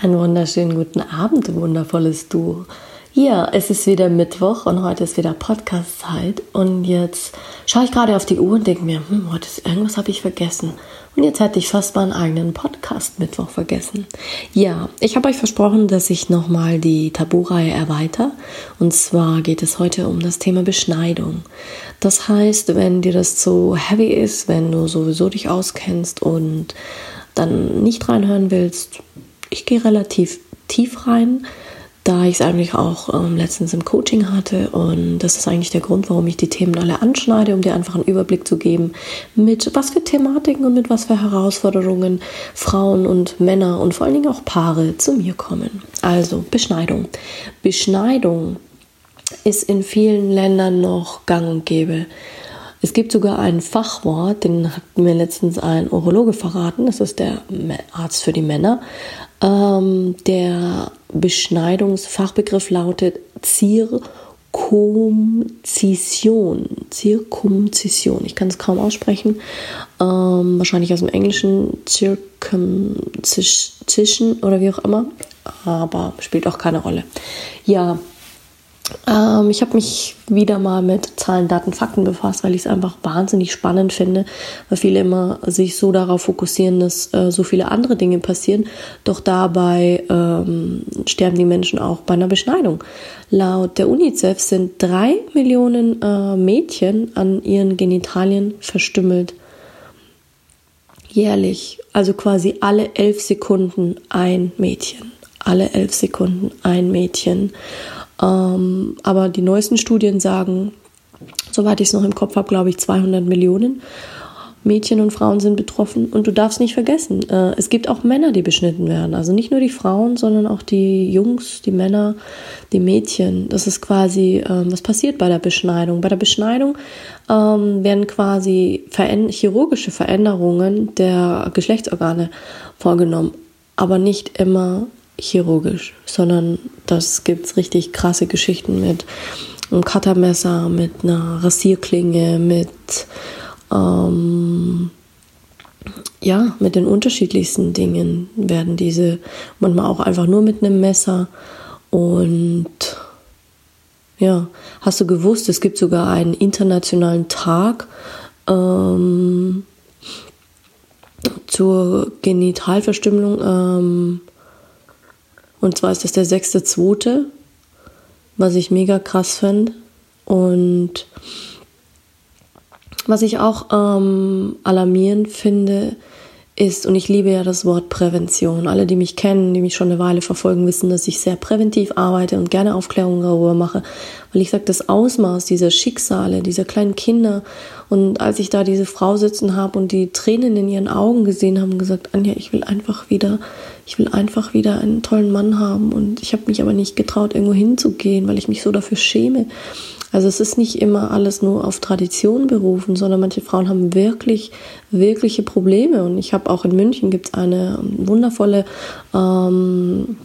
Einen wunderschönen guten Abend, wundervolles Du. Ja, es ist wieder Mittwoch und heute ist wieder Podcast-Zeit. Und jetzt schaue ich gerade auf die Uhr und denke mir, hm, heute ist irgendwas habe ich vergessen. Und jetzt hätte ich fast meinen eigenen Podcast-Mittwoch vergessen. Ja, ich habe euch versprochen, dass ich nochmal die Tabu-Reihe erweitere. Und zwar geht es heute um das Thema Beschneidung. Das heißt, wenn dir das zu heavy ist, wenn du sowieso dich auskennst und dann nicht reinhören willst, ich gehe relativ tief rein, da ich es eigentlich auch ähm, letztens im Coaching hatte. Und das ist eigentlich der Grund, warum ich die Themen alle anschneide, um dir einfach einen Überblick zu geben, mit was für Thematiken und mit was für Herausforderungen Frauen und Männer und vor allen Dingen auch Paare zu mir kommen. Also Beschneidung. Beschneidung ist in vielen Ländern noch gang und gäbe. Es gibt sogar ein Fachwort, den hat mir letztens ein Urologe verraten, das ist der Arzt für die Männer. Ähm, der Beschneidungsfachbegriff lautet Zirkumzision. Zirkumzision. Ich kann es kaum aussprechen. Ähm, wahrscheinlich aus dem Englischen Circumcision oder wie auch immer. Aber spielt auch keine Rolle. Ja, ähm, ich habe mich wieder mal mit Zahlen, Daten, Fakten befasst, weil ich es einfach wahnsinnig spannend finde, weil viele immer sich so darauf fokussieren, dass äh, so viele andere Dinge passieren. Doch dabei ähm, sterben die Menschen auch bei einer Beschneidung. Laut der UNICEF sind drei Millionen äh, Mädchen an ihren Genitalien verstümmelt. Jährlich. Also quasi alle elf Sekunden ein Mädchen. Alle elf Sekunden ein Mädchen. Ähm, aber die neuesten Studien sagen, soweit ich es noch im Kopf habe, glaube ich, 200 Millionen Mädchen und Frauen sind betroffen. Und du darfst nicht vergessen, äh, es gibt auch Männer, die beschnitten werden. Also nicht nur die Frauen, sondern auch die Jungs, die Männer, die Mädchen. Das ist quasi, äh, was passiert bei der Beschneidung. Bei der Beschneidung ähm, werden quasi veränd chirurgische Veränderungen der Geschlechtsorgane vorgenommen. Aber nicht immer chirurgisch, sondern das gibt es richtig krasse Geschichten mit einem Cuttermesser, mit einer Rasierklinge, mit ähm, ja, mit den unterschiedlichsten Dingen werden diese manchmal auch einfach nur mit einem Messer und ja, hast du gewusst, es gibt sogar einen internationalen Tag ähm, zur Genitalverstümmelung. Ähm, und zwar ist das der sechste, zweite, was ich mega krass finde. Und was ich auch ähm, alarmierend finde, ist, und ich liebe ja das Wort Prävention. Alle, die mich kennen, die mich schon eine Weile verfolgen, wissen, dass ich sehr präventiv arbeite und gerne Aufklärung darüber mache, weil ich sage, das Ausmaß dieser Schicksale, dieser kleinen Kinder und als ich da diese Frau sitzen habe und die Tränen in ihren Augen gesehen haben, gesagt, Anja, ich will einfach wieder, ich will einfach wieder einen tollen Mann haben und ich habe mich aber nicht getraut, irgendwo hinzugehen, weil ich mich so dafür schäme. Also es ist nicht immer alles nur auf Tradition berufen, sondern manche Frauen haben wirklich, wirkliche Probleme. Und ich habe auch in München gibt es eine wundervolle ähm,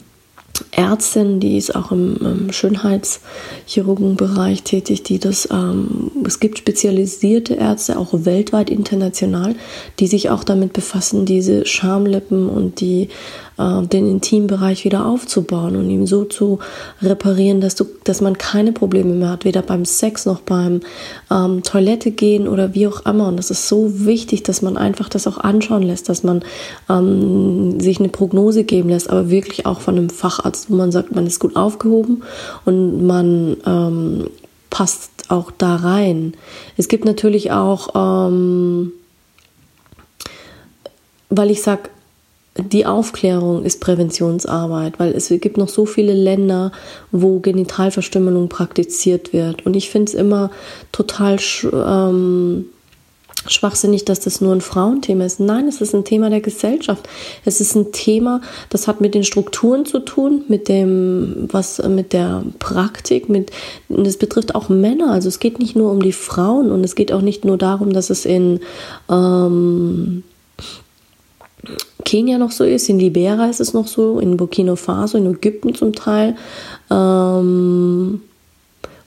Ärztin, die ist auch im, im Schönheitschirurgenbereich tätig, die das, ähm, es gibt spezialisierte Ärzte, auch weltweit international, die sich auch damit befassen, diese Schamlippen und die, den Intimbereich wieder aufzubauen und ihn so zu reparieren, dass, du, dass man keine Probleme mehr hat, weder beim Sex noch beim ähm, Toilette gehen oder wie auch immer. Und das ist so wichtig, dass man einfach das auch anschauen lässt, dass man ähm, sich eine Prognose geben lässt, aber wirklich auch von einem Facharzt wo man sagt, man ist gut aufgehoben und man ähm, passt auch da rein. Es gibt natürlich auch, ähm, weil ich sage, die Aufklärung ist Präventionsarbeit, weil es gibt noch so viele Länder, wo Genitalverstümmelung praktiziert wird. Und ich finde es immer total ähm, schwachsinnig, dass das nur ein Frauenthema ist. Nein, es ist ein Thema der Gesellschaft. Es ist ein Thema, das hat mit den Strukturen zu tun, mit dem, was, mit der Praktik, mit, es betrifft auch Männer. Also es geht nicht nur um die Frauen und es geht auch nicht nur darum, dass es in, ähm, Kenia noch so ist, in Liberia ist es noch so, in Burkina Faso, in Ägypten zum Teil. Ähm,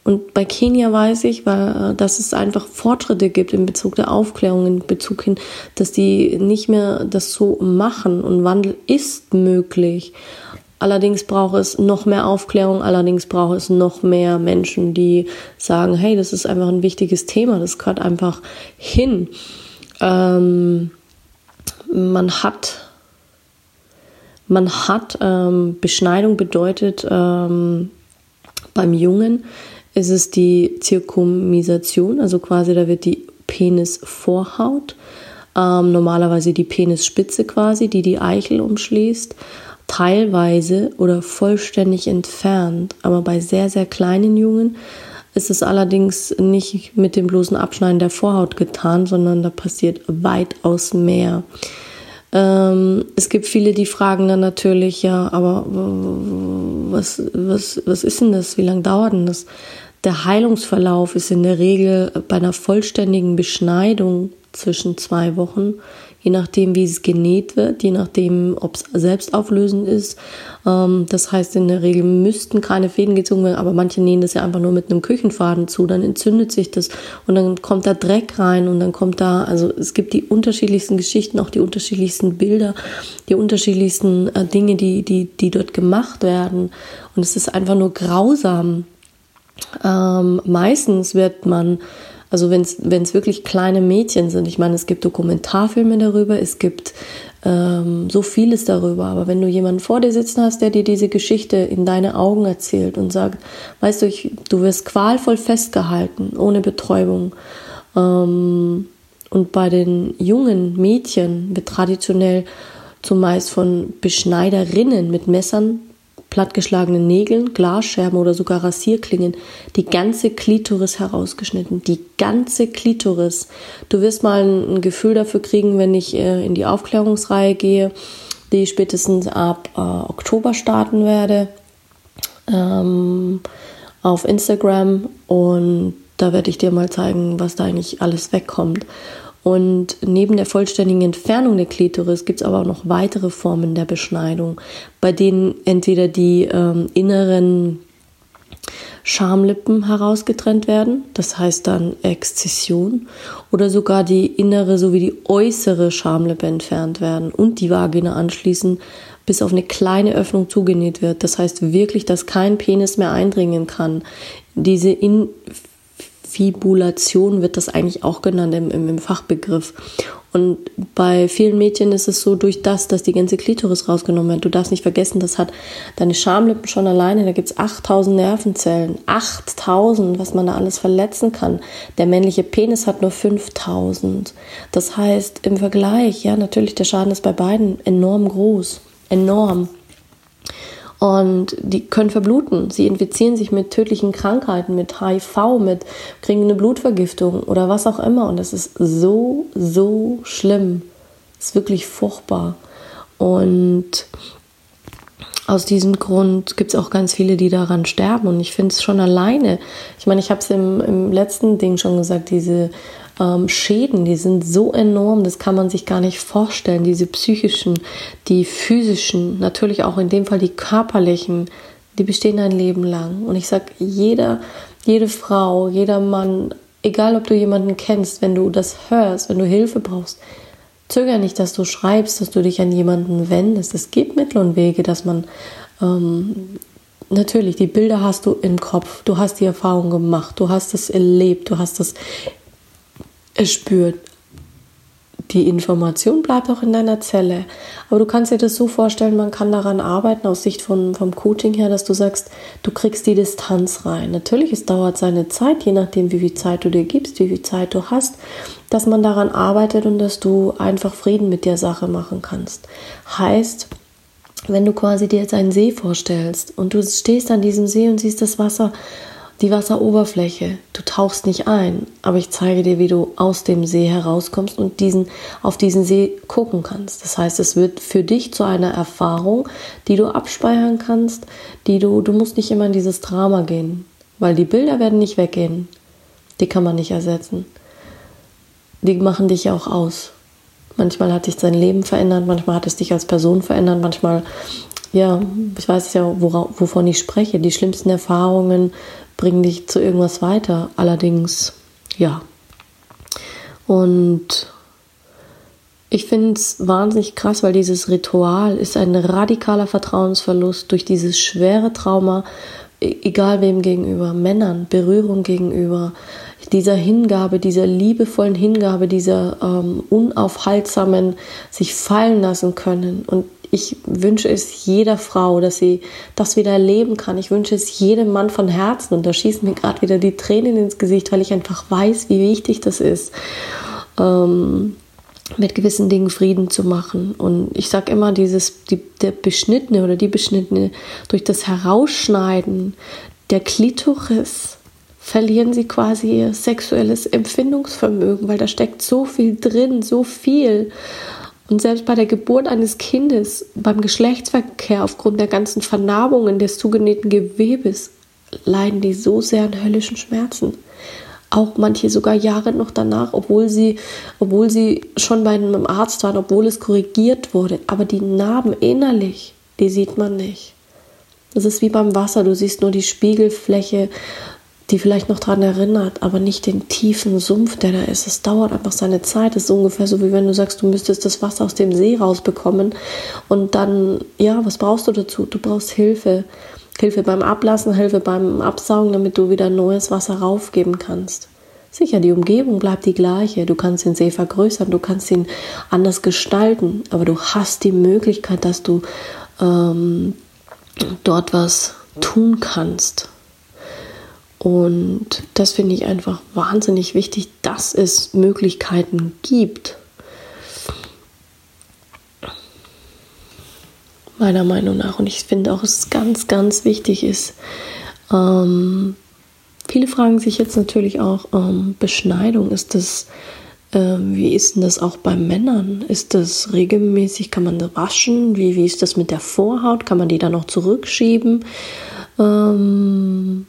und bei Kenia weiß ich, weil, äh, dass es einfach Fortschritte gibt in Bezug der Aufklärung, in Bezug hin, dass die nicht mehr das so machen und Wandel ist möglich. Allerdings braucht es noch mehr Aufklärung, allerdings braucht es noch mehr Menschen, die sagen, hey, das ist einfach ein wichtiges Thema, das gehört einfach hin. Ähm, man hat, man hat, ähm, Beschneidung bedeutet ähm, beim Jungen, ist es die Zirkummisation, also quasi da wird die Penisvorhaut, ähm, normalerweise die Penisspitze quasi, die die Eichel umschließt, teilweise oder vollständig entfernt. Aber bei sehr, sehr kleinen Jungen ist es allerdings nicht mit dem bloßen Abschneiden der Vorhaut getan, sondern da passiert weitaus mehr. Ähm, es gibt viele, die fragen dann natürlich, ja, aber was, was, was ist denn das? Wie lange dauert denn das? Der Heilungsverlauf ist in der Regel bei einer vollständigen Beschneidung zwischen zwei Wochen, je nachdem, wie es genäht wird, je nachdem, ob es selbstauflösend ist. Ähm, das heißt, in der Regel müssten keine Fäden gezogen werden, aber manche nähen das ja einfach nur mit einem Küchenfaden zu, dann entzündet sich das und dann kommt da Dreck rein und dann kommt da, also es gibt die unterschiedlichsten Geschichten, auch die unterschiedlichsten Bilder, die unterschiedlichsten äh, Dinge, die, die, die dort gemacht werden. Und es ist einfach nur grausam. Ähm, meistens wird man, also wenn es wirklich kleine Mädchen sind, ich meine, es gibt Dokumentarfilme darüber, es gibt ähm, so vieles darüber, aber wenn du jemanden vor dir sitzen hast, der dir diese Geschichte in deine Augen erzählt und sagt, weißt du, ich, du wirst qualvoll festgehalten, ohne Betäubung. Ähm, und bei den jungen Mädchen wird traditionell zumeist von Beschneiderinnen mit Messern plattgeschlagenen Nägeln, Glasscherben oder sogar Rasierklingen die ganze Klitoris herausgeschnitten. Die ganze Klitoris. Du wirst mal ein, Gefühl dafür kriegen, wenn ich äh, in die Aufklärungsreihe gehe, die spätestens ab äh, Oktober starten werde ähm, auf Instagram und da werde ich dir mal zeigen, was da eigentlich alles wegkommt. Und neben der vollständigen Entfernung der Klitoris gibt es aber auch noch weitere Formen der Beschneidung, bei denen entweder die ähm, inneren Schamlippen herausgetrennt werden, das heißt dann Exzession, oder sogar die innere sowie die äußere Schamlippe entfernt werden und die Vagina anschließend bis auf eine kleine Öffnung zugenäht wird. Das heißt wirklich, dass kein Penis mehr eindringen kann. Diese in Fibulation wird das eigentlich auch genannt im, im, Fachbegriff. Und bei vielen Mädchen ist es so durch das, dass die ganze Klitoris rausgenommen wird. Du darfst nicht vergessen, das hat deine Schamlippen schon alleine, da gibt es 8000 Nervenzellen. 8000, was man da alles verletzen kann. Der männliche Penis hat nur 5000. Das heißt, im Vergleich, ja, natürlich, der Schaden ist bei beiden enorm groß. Enorm. Und die können verbluten. Sie infizieren sich mit tödlichen Krankheiten, mit HIV, mit kriegen eine Blutvergiftung oder was auch immer. Und das ist so, so schlimm. Das ist wirklich furchtbar. Und aus diesem Grund gibt es auch ganz viele, die daran sterben. Und ich finde es schon alleine. Ich meine, ich habe es im, im letzten Ding schon gesagt, diese ähm, Schäden, die sind so enorm, das kann man sich gar nicht vorstellen. Diese psychischen, die physischen, natürlich auch in dem Fall die körperlichen, die bestehen ein Leben lang. Und ich sage, jeder, jede Frau, jeder Mann, egal ob du jemanden kennst, wenn du das hörst, wenn du Hilfe brauchst, zöger nicht, dass du schreibst, dass du dich an jemanden wendest. Es gibt Mittel und Wege, dass man ähm, natürlich die Bilder hast du im Kopf, du hast die Erfahrung gemacht, du hast es erlebt, du hast es spürt. Die Information bleibt auch in deiner Zelle. Aber du kannst dir das so vorstellen, man kann daran arbeiten aus Sicht von, vom Coaching her, dass du sagst, du kriegst die Distanz rein. Natürlich, es dauert seine Zeit, je nachdem, wie viel Zeit du dir gibst, wie viel Zeit du hast, dass man daran arbeitet und dass du einfach Frieden mit der Sache machen kannst. Heißt, wenn du quasi dir jetzt einen See vorstellst und du stehst an diesem See und siehst das Wasser die Wasseroberfläche. Du tauchst nicht ein, aber ich zeige dir, wie du aus dem See herauskommst und diesen, auf diesen See gucken kannst. Das heißt, es wird für dich zu einer Erfahrung, die du abspeichern kannst, die du, du musst nicht immer in dieses Drama gehen, weil die Bilder werden nicht weggehen. Die kann man nicht ersetzen. Die machen dich ja auch aus. Manchmal hat dich dein Leben verändert, manchmal hat es dich als Person verändert, manchmal, ja, ich weiß ja, wovon ich spreche. Die schlimmsten Erfahrungen bringen dich zu irgendwas weiter. Allerdings, ja. Und ich finde es wahnsinnig krass, weil dieses Ritual ist ein radikaler Vertrauensverlust durch dieses schwere Trauma, e-, egal wem gegenüber, Männern, Berührung gegenüber, dieser Hingabe, dieser liebevollen Hingabe, dieser ähm, unaufhaltsamen sich fallen lassen können. Und ich wünsche es jeder Frau, dass sie das wieder erleben kann. Ich wünsche es jedem Mann von Herzen. Und da schießen mir gerade wieder die Tränen ins Gesicht, weil ich einfach weiß, wie wichtig das ist. Ähm, mit gewissen Dingen Frieden zu machen. Und ich sage immer, dieses, die, der Beschnittene oder die Beschnittene durch das Herausschneiden der Klitoris verlieren sie quasi ihr sexuelles Empfindungsvermögen, weil da steckt so viel drin, so viel. Und selbst bei der Geburt eines Kindes, beim Geschlechtsverkehr, aufgrund der ganzen Vernarbungen des zugenähten Gewebes, leiden die so sehr an höllischen Schmerzen. Auch manche sogar Jahre noch danach, obwohl sie, obwohl sie schon bei einem Arzt waren, obwohl es korrigiert wurde. Aber die Narben innerlich, die sieht man nicht. Das ist wie beim Wasser, du siehst nur die Spiegelfläche die vielleicht noch daran erinnert, aber nicht den tiefen Sumpf, der da ist. Es dauert einfach seine Zeit. Es ist ungefähr so, wie wenn du sagst, du müsstest das Wasser aus dem See rausbekommen. Und dann, ja, was brauchst du dazu? Du brauchst Hilfe. Hilfe beim Ablassen, Hilfe beim Absaugen, damit du wieder neues Wasser raufgeben kannst. Sicher, die Umgebung bleibt die gleiche. Du kannst den See vergrößern, du kannst ihn anders gestalten, aber du hast die Möglichkeit, dass du ähm, dort was tun kannst. Und das finde ich einfach wahnsinnig wichtig, dass es Möglichkeiten gibt. Meiner Meinung nach. Und ich finde auch, es ganz, ganz wichtig ist. Ähm, viele fragen sich jetzt natürlich auch, ähm, Beschneidung, ist das, äh, wie ist denn das auch bei Männern? Ist das regelmäßig, kann man waschen? Wie, wie ist das mit der Vorhaut? Kann man die dann noch zurückschieben? Ähm,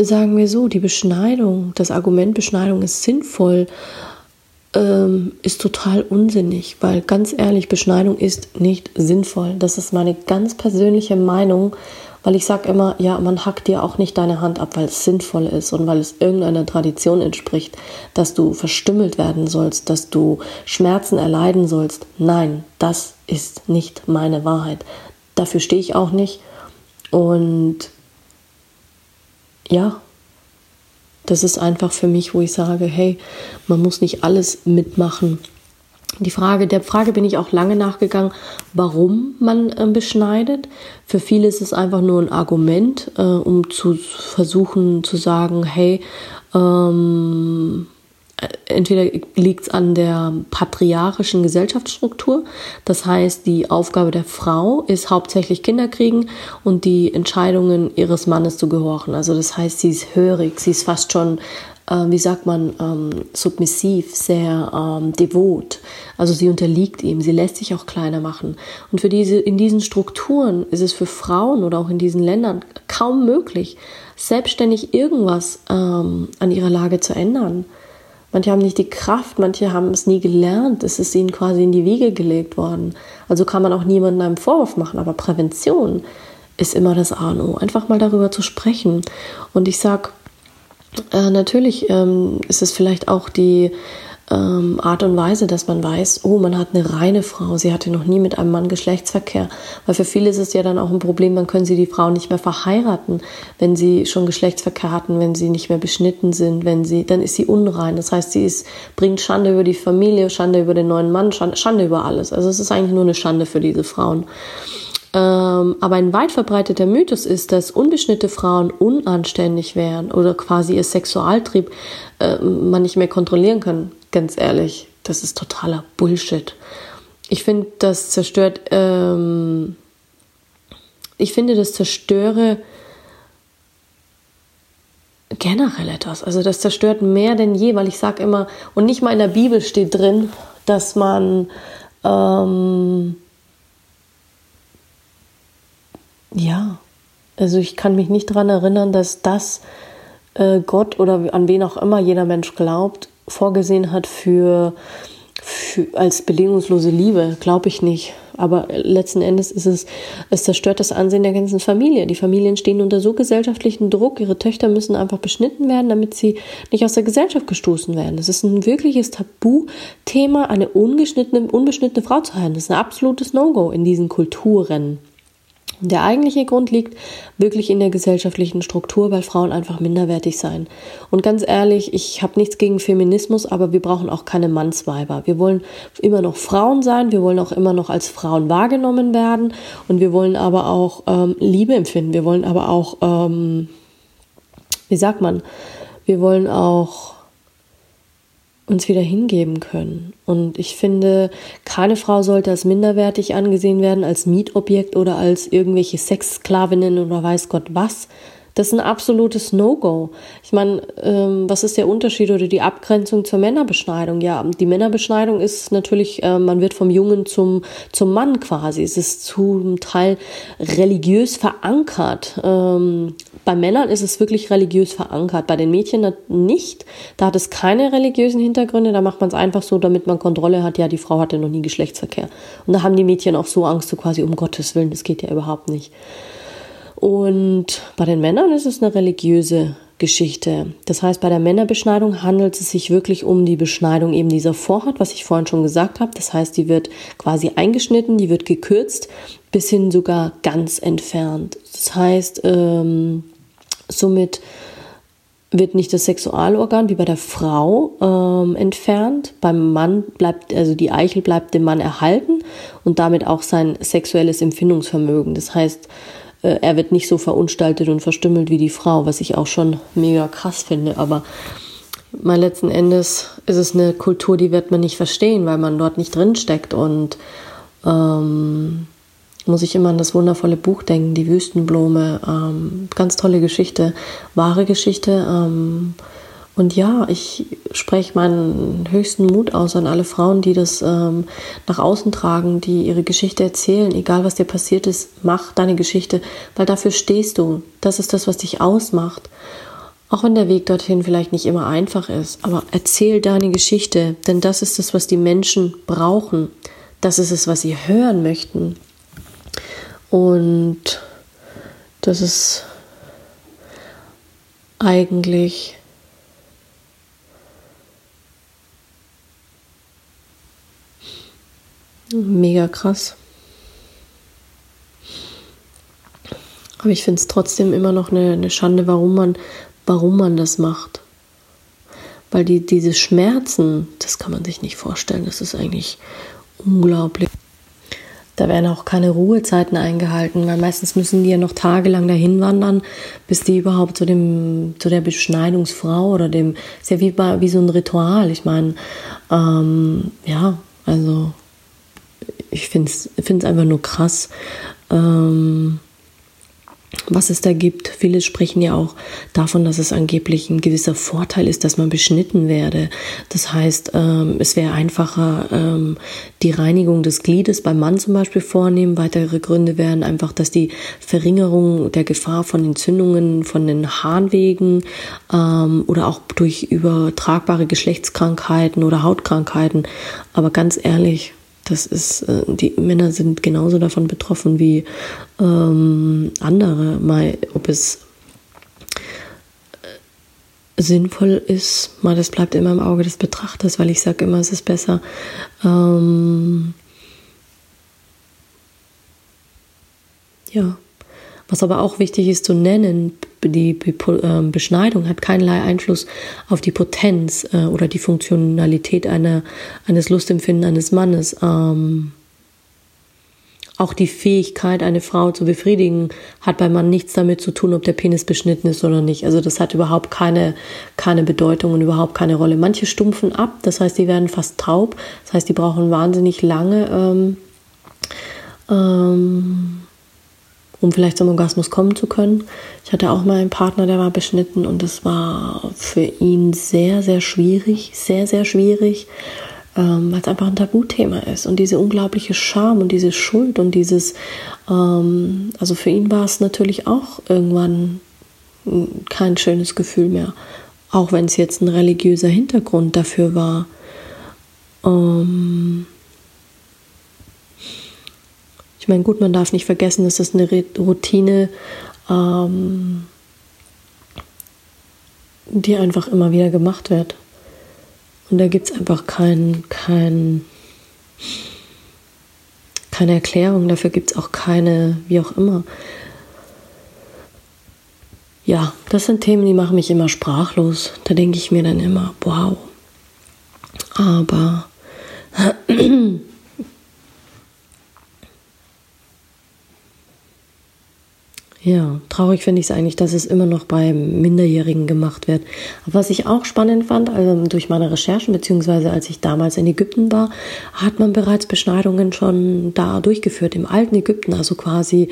sagen wir so, die Beschneidung, das Argument Beschneidung ist sinnvoll, ähm, ist total unsinnig, weil ganz ehrlich, Beschneidung ist nicht sinnvoll. Das ist meine ganz persönliche Meinung, weil ich sage immer, ja, man hackt dir auch nicht deine Hand ab, weil es sinnvoll ist und weil es irgendeiner Tradition entspricht, dass du verstümmelt werden sollst, dass du Schmerzen erleiden sollst. Nein, das ist nicht meine Wahrheit. Dafür stehe ich auch nicht. Und ja, das ist einfach für mich, wo ich sage, hey, man muss nicht alles mitmachen. Die Frage, der Frage bin ich auch lange nachgegangen, warum man äh, beschneidet. Für viele ist es einfach nur ein Argument, äh, um zu versuchen zu sagen, hey, ähm, entweder liegt es an der patriarchischen Gesellschaftsstruktur, das heißt, die Aufgabe der Frau ist hauptsächlich Kinder kriegen und die Entscheidungen ihres Mannes zu gehorchen. Also das heißt, sie ist hörig, sie ist fast schon, äh, wie sagt man, ähm, submissiv, sehr ähm, devot. Also sie unterliegt ihm, sie lässt sich auch kleiner machen. Und für diese, in diesen Strukturen ist es für Frauen oder auch in diesen Ländern kaum möglich, selbstständig irgendwas ähm, an ihrer Lage zu ändern. Manche haben nicht die Kraft, manche haben es nie gelernt. Es ist ihnen quasi in die Wiege gelegt worden. Also kann man auch niemandem einen Vorwurf machen. Aber Prävention ist immer das A und O. Einfach mal darüber zu sprechen. Und ich sage, äh, natürlich ähm, ist es vielleicht auch die ähm, Art und Weise, dass man weiß, oh, man hat eine reine Frau, sie hatte noch nie mit einem Mann Geschlechtsverkehr. Weil für viele ist es ja dann auch ein Problem, dann können sie die Frau nicht mehr verheiraten, wenn sie schon Geschlechtsverkehr hatten, wenn sie nicht mehr beschnitten sind, wenn sie, dann ist sie unrein. Das heißt, sie ist, bringt Schande über die Familie, Schande über den neuen Mann, Schande, Schande über alles. Also es ist eigentlich nur eine Schande für diese Frauen. Ähm, aber ein weit verbreiteter Mythos ist, dass unbeschnittene Frauen unanständig wären oder quasi ihr Sexualtrieb äh, man nicht mehr kontrollieren kann ganz ehrlich, das ist totaler Bullshit. Ich finde, das zerstört, ähm, ich finde, das zerstöre generell etwas. Also das zerstört mehr denn je, weil ich sage immer, und nicht mal in der Bibel steht drin, dass man ähm, ja, also ich kann mich nicht daran erinnern, dass das äh, Gott oder an wen auch immer jeder Mensch glaubt, vorgesehen hat für, für als bedingungslose Liebe. Glaube ich nicht. Aber letzten Endes ist es, es zerstört das Ansehen der ganzen Familie. Die Familien stehen unter so gesellschaftlichen Druck. Ihre Töchter müssen einfach beschnitten werden, damit sie nicht aus der Gesellschaft gestoßen werden. Das ist ein wirkliches Tabuthema, eine ungeschnittene, unbeschnittene Frau zu heiraten. Das ist ein absolutes No-Go in diesen Kulturen. Der eigentliche Grund liegt wirklich in der gesellschaftlichen Struktur, weil Frauen einfach minderwertig sein. Und ganz ehrlich, ich habe nichts gegen Feminismus, aber wir brauchen auch keine Mannsweiber. Wir wollen immer noch Frauen sein, wir wollen auch immer noch als Frauen wahrgenommen werden und wir wollen aber auch ähm, Liebe empfinden. Wir wollen aber auch, ähm, wie sagt man, wir wollen auch uns wieder hingeben können. Und ich finde, keine Frau sollte als minderwertig angesehen werden, als Mietobjekt oder als irgendwelche Sexsklavinnen oder weiß Gott was. Das ist ein absolutes No-Go. Ich meine, ähm, was ist der Unterschied oder die Abgrenzung zur Männerbeschneidung? Ja, die Männerbeschneidung ist natürlich, äh, man wird vom Jungen zum, zum Mann quasi. Es ist zum Teil religiös verankert. Ähm, bei Männern ist es wirklich religiös verankert, bei den Mädchen nicht. Da hat es keine religiösen Hintergründe, da macht man es einfach so, damit man Kontrolle hat. Ja, die Frau hatte noch nie Geschlechtsverkehr. Und da haben die Mädchen auch so Angst, so quasi um Gottes Willen, das geht ja überhaupt nicht. Und bei den Männern ist es eine religiöse Geschichte. Das heißt, bei der Männerbeschneidung handelt es sich wirklich um die Beschneidung eben dieser Vorhaut, was ich vorhin schon gesagt habe. Das heißt, die wird quasi eingeschnitten, die wird gekürzt, bis hin sogar ganz entfernt. Das heißt, ähm, somit wird nicht das Sexualorgan wie bei der Frau ähm, entfernt. Beim Mann bleibt, also die Eichel bleibt dem Mann erhalten und damit auch sein sexuelles Empfindungsvermögen. Das heißt, äh, er wird nicht so verunstaltet und verstümmelt wie die Frau, was ich auch schon mega krass finde. Aber mal letzten Endes ist es eine Kultur, die wird man nicht verstehen, weil man dort nicht drin steckt. Und ähm, muss ich immer an das wundervolle Buch denken, die Wüstenblume. Ähm, ganz tolle Geschichte, wahre Geschichte. Ähm, und ja, ich spreche meinen höchsten Mut aus an alle Frauen, die das ähm, nach außen tragen, die ihre Geschichte erzählen. Egal was dir passiert ist, mach deine Geschichte, weil dafür stehst du. Das ist das, was dich ausmacht. Auch wenn der Weg dorthin vielleicht nicht immer einfach ist, aber erzähl deine Geschichte, denn das ist das, was die Menschen brauchen. Das ist es, was sie hören möchten. Und das ist eigentlich Mega krass. Aber ich finde es trotzdem immer noch eine, eine, Schande, warum man, warum man das macht. Weil die, diese Schmerzen, das kann man sich nicht vorstellen. Das ist eigentlich unglaublich. Da werden auch keine Ruhezeiten eingehalten, weil meistens müssen die ja noch tagelang dahin wandern, bis die überhaupt zu dem, zu der Beschneidungsfrau oder dem, ist ja wie, wie so ein Ritual. Ich meine, ähm, ja, also ich finde es einfach nur krass, ähm, was es da gibt. Viele sprechen ja auch davon, dass es angeblich ein gewisser Vorteil ist, dass man beschnitten werde. Das heißt, ähm, es wäre einfacher, ähm, die Reinigung des Gliedes beim Mann zum Beispiel vornehmen. Weitere Gründe wären einfach, dass die Verringerung der Gefahr von Entzündungen von den Harnwegen ähm, oder auch durch übertragbare Geschlechtskrankheiten oder Hautkrankheiten. Aber ganz ehrlich, das ist, äh, die Männer sind genauso davon betroffen wie ähm, andere. Mal, ob es äh, sinnvoll ist, mal das bleibt immer im Auge des Betrachters, weil ich sage immer, es ist besser. Ähm, ja, was aber auch wichtig ist zu nennen, die ähm, Beschneidung hat keinerlei Einfluss auf die Potenz äh, oder die Funktionalität einer, eines Lustempfinden eines Mannes. Ähm, auch die Fähigkeit, eine Frau zu befriedigen, hat beim Mann nichts damit zu tun, ob der Penis beschnitten ist oder nicht. Also das hat überhaupt keine, keine Bedeutung und überhaupt keine Rolle. Manche stumpfen ab, das heißt, die werden fast taub. Das heißt, die brauchen wahnsinnig lange ähm, ähm, um vielleicht zum Orgasmus kommen zu können. Ich hatte auch mal einen Partner, der war beschnitten und es war für ihn sehr, sehr schwierig, sehr, sehr schwierig, ähm, weil es einfach ein Tabuthema ist und diese unglaubliche Scham und diese Schuld und dieses, ähm, also für ihn war es natürlich auch irgendwann kein schönes Gefühl mehr, auch wenn es jetzt ein religiöser Hintergrund dafür war. Ähm, ich meine, gut, man darf nicht vergessen, es ist eine Routine, ähm, die einfach immer wieder gemacht wird. Und da gibt es einfach kein, kein, keine Erklärung, dafür gibt es auch keine, wie auch immer. Ja, das sind Themen, die machen mich immer sprachlos. Da denke ich mir dann immer, wow. Aber Ja, traurig finde ich es eigentlich, dass es immer noch bei Minderjährigen gemacht wird. Was ich auch spannend fand, also durch meine Recherchen, beziehungsweise als ich damals in Ägypten war, hat man bereits Beschneidungen schon da durchgeführt, im alten Ägypten, also quasi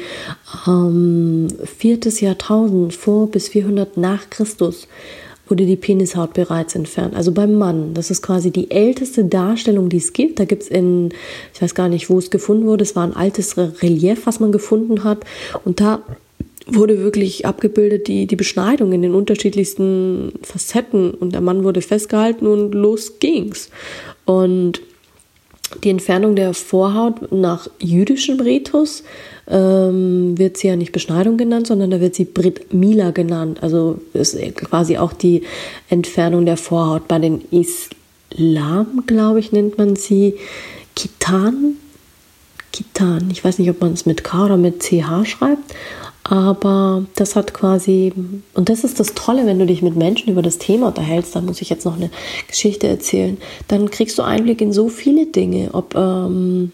ähm, viertes Jahrtausend vor bis 400 nach Christus wurde die Penishaut bereits entfernt. Also beim Mann. Das ist quasi die älteste Darstellung, die es gibt. Da gibt es in, ich weiß gar nicht, wo es gefunden wurde. Es war ein altes Relief, was man gefunden hat. Und da wurde wirklich abgebildet, die, die Beschneidung in den unterschiedlichsten Facetten. Und der Mann wurde festgehalten und los ging's. Und die Entfernung der Vorhaut nach jüdischem Ritus ähm, wird sie ja nicht Beschneidung genannt, sondern da wird sie Brit Mila genannt. Also ist quasi auch die Entfernung der Vorhaut. Bei den Islam, glaube ich, nennt man sie Kitan. Kitan. Ich weiß nicht, ob man es mit K oder mit CH schreibt. Aber das hat quasi, und das ist das Tolle, wenn du dich mit Menschen über das Thema unterhältst, da muss ich jetzt noch eine Geschichte erzählen, dann kriegst du Einblick in so viele Dinge, ob, ähm,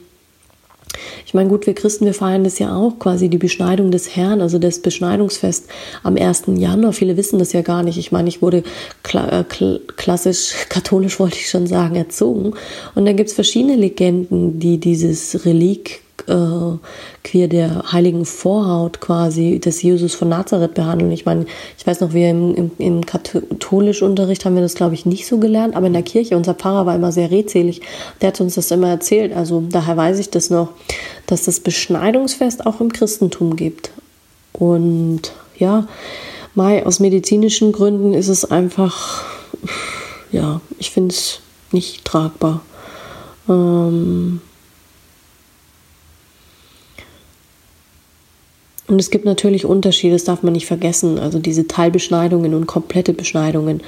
ich meine, gut, wir Christen, wir feiern das ja auch, quasi die Beschneidung des Herrn, also das Beschneidungsfest am 1. Januar. Viele wissen das ja gar nicht. Ich meine, ich wurde kla äh, klassisch, katholisch wollte ich schon sagen, erzogen. Und dann gibt es verschiedene Legenden, die dieses Relik äh, queer der heiligen Vorhaut quasi des Jesus von Nazareth behandeln. Ich meine, ich weiß noch, wir im, im, im katholischen Unterricht haben wir das, glaube ich, nicht so gelernt, aber in der Kirche, unser Pfarrer war immer sehr redselig, der hat uns das immer erzählt. Also daher weiß ich das noch, dass das Beschneidungsfest auch im Christentum gibt. Und ja, Mai, aus medizinischen Gründen ist es einfach, ja, ich finde es nicht tragbar. Ähm, Und es gibt natürlich Unterschiede, das darf man nicht vergessen, also diese Teilbeschneidungen und komplette Beschneidungen.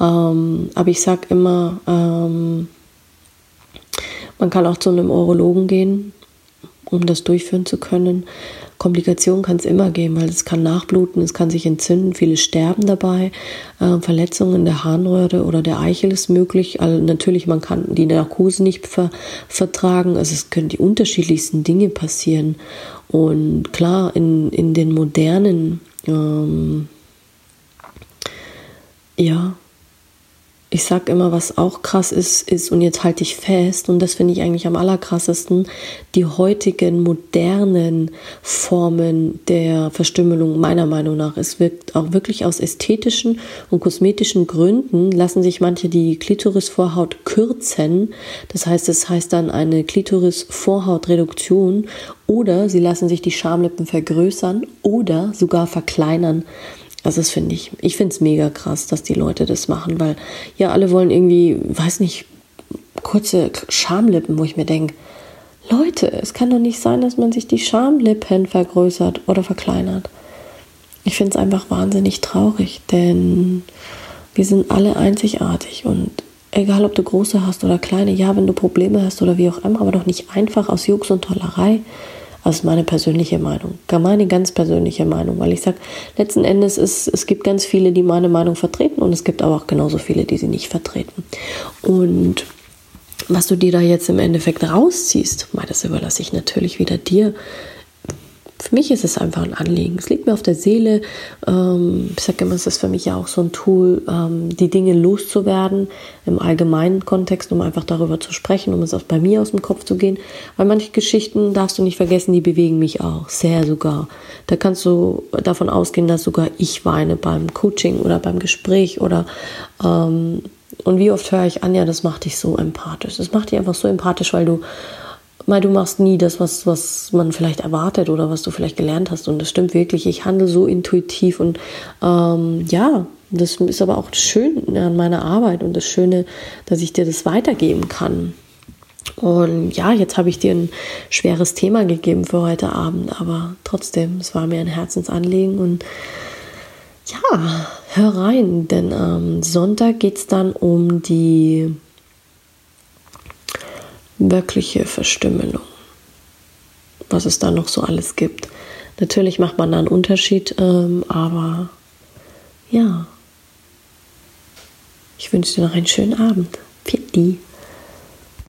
Ähm, aber ich sage immer, ähm, man kann auch zu einem Urologen gehen, um das durchführen zu können. Komplikationen kann es immer geben, weil es kann nachbluten, es kann sich entzünden, viele sterben dabei. Äh, Verletzungen der Harnröhre oder der Eichel ist möglich. Also natürlich, man kann die Narkose nicht ver vertragen. Also es können die unterschiedlichsten Dinge passieren. Und klar, in, in den modernen ähm, ja, ich sag immer, was auch krass ist, ist, und jetzt halte ich fest, und das finde ich eigentlich am allerkrassesten, die heutigen modernen Formen der Verstümmelung, meiner Meinung nach. Es wird auch wirklich aus ästhetischen und kosmetischen Gründen lassen sich manche die Klitorisvorhaut kürzen. Das heißt, es heißt dann eine Klitorisvorhautreduktion oder sie lassen sich die Schamlippen vergrößern oder sogar verkleinern. Also das finde ich, ich finde es mega krass, dass die Leute das machen, weil ja, alle wollen irgendwie, weiß nicht, kurze Schamlippen, wo ich mir denke, Leute, es kann doch nicht sein, dass man sich die Schamlippen vergrößert oder verkleinert. Ich finde es einfach wahnsinnig traurig, denn wir sind alle einzigartig und egal ob du große hast oder kleine, ja, wenn du Probleme hast oder wie auch immer, aber doch nicht einfach aus Jux und Tollerei. Das ist meine persönliche Meinung. Meine ganz persönliche Meinung, weil ich sage, letzten Endes ist es gibt ganz viele, die meine Meinung vertreten und es gibt aber auch genauso viele, die sie nicht vertreten. Und was du dir da jetzt im Endeffekt rausziehst, das überlasse ich natürlich wieder dir. Für mich ist es einfach ein Anliegen. Es liegt mir auf der Seele. Ähm, ich sage immer, es ist für mich ja auch so ein Tool, ähm, die Dinge loszuwerden im allgemeinen Kontext, um einfach darüber zu sprechen, um es auch bei mir aus dem Kopf zu gehen. Weil manche Geschichten, darfst du nicht vergessen, die bewegen mich auch, sehr sogar. Da kannst du davon ausgehen, dass sogar ich weine beim Coaching oder beim Gespräch oder ähm, und wie oft höre ich an, ja, das macht dich so empathisch. Das macht dich einfach so empathisch, weil du weil du machst nie das, was, was man vielleicht erwartet oder was du vielleicht gelernt hast. Und das stimmt wirklich. Ich handle so intuitiv und ähm, ja, das ist aber auch das Schöne an meiner Arbeit und das Schöne, dass ich dir das weitergeben kann. Und ja, jetzt habe ich dir ein schweres Thema gegeben für heute Abend, aber trotzdem, es war mir ein Herzensanliegen und ja, hör rein, denn ähm, Sonntag geht es dann um die wirkliche Verstümmelung. Was es da noch so alles gibt. Natürlich macht man da einen Unterschied, ähm, aber ja. Ich wünsche dir noch einen schönen Abend. Pfiat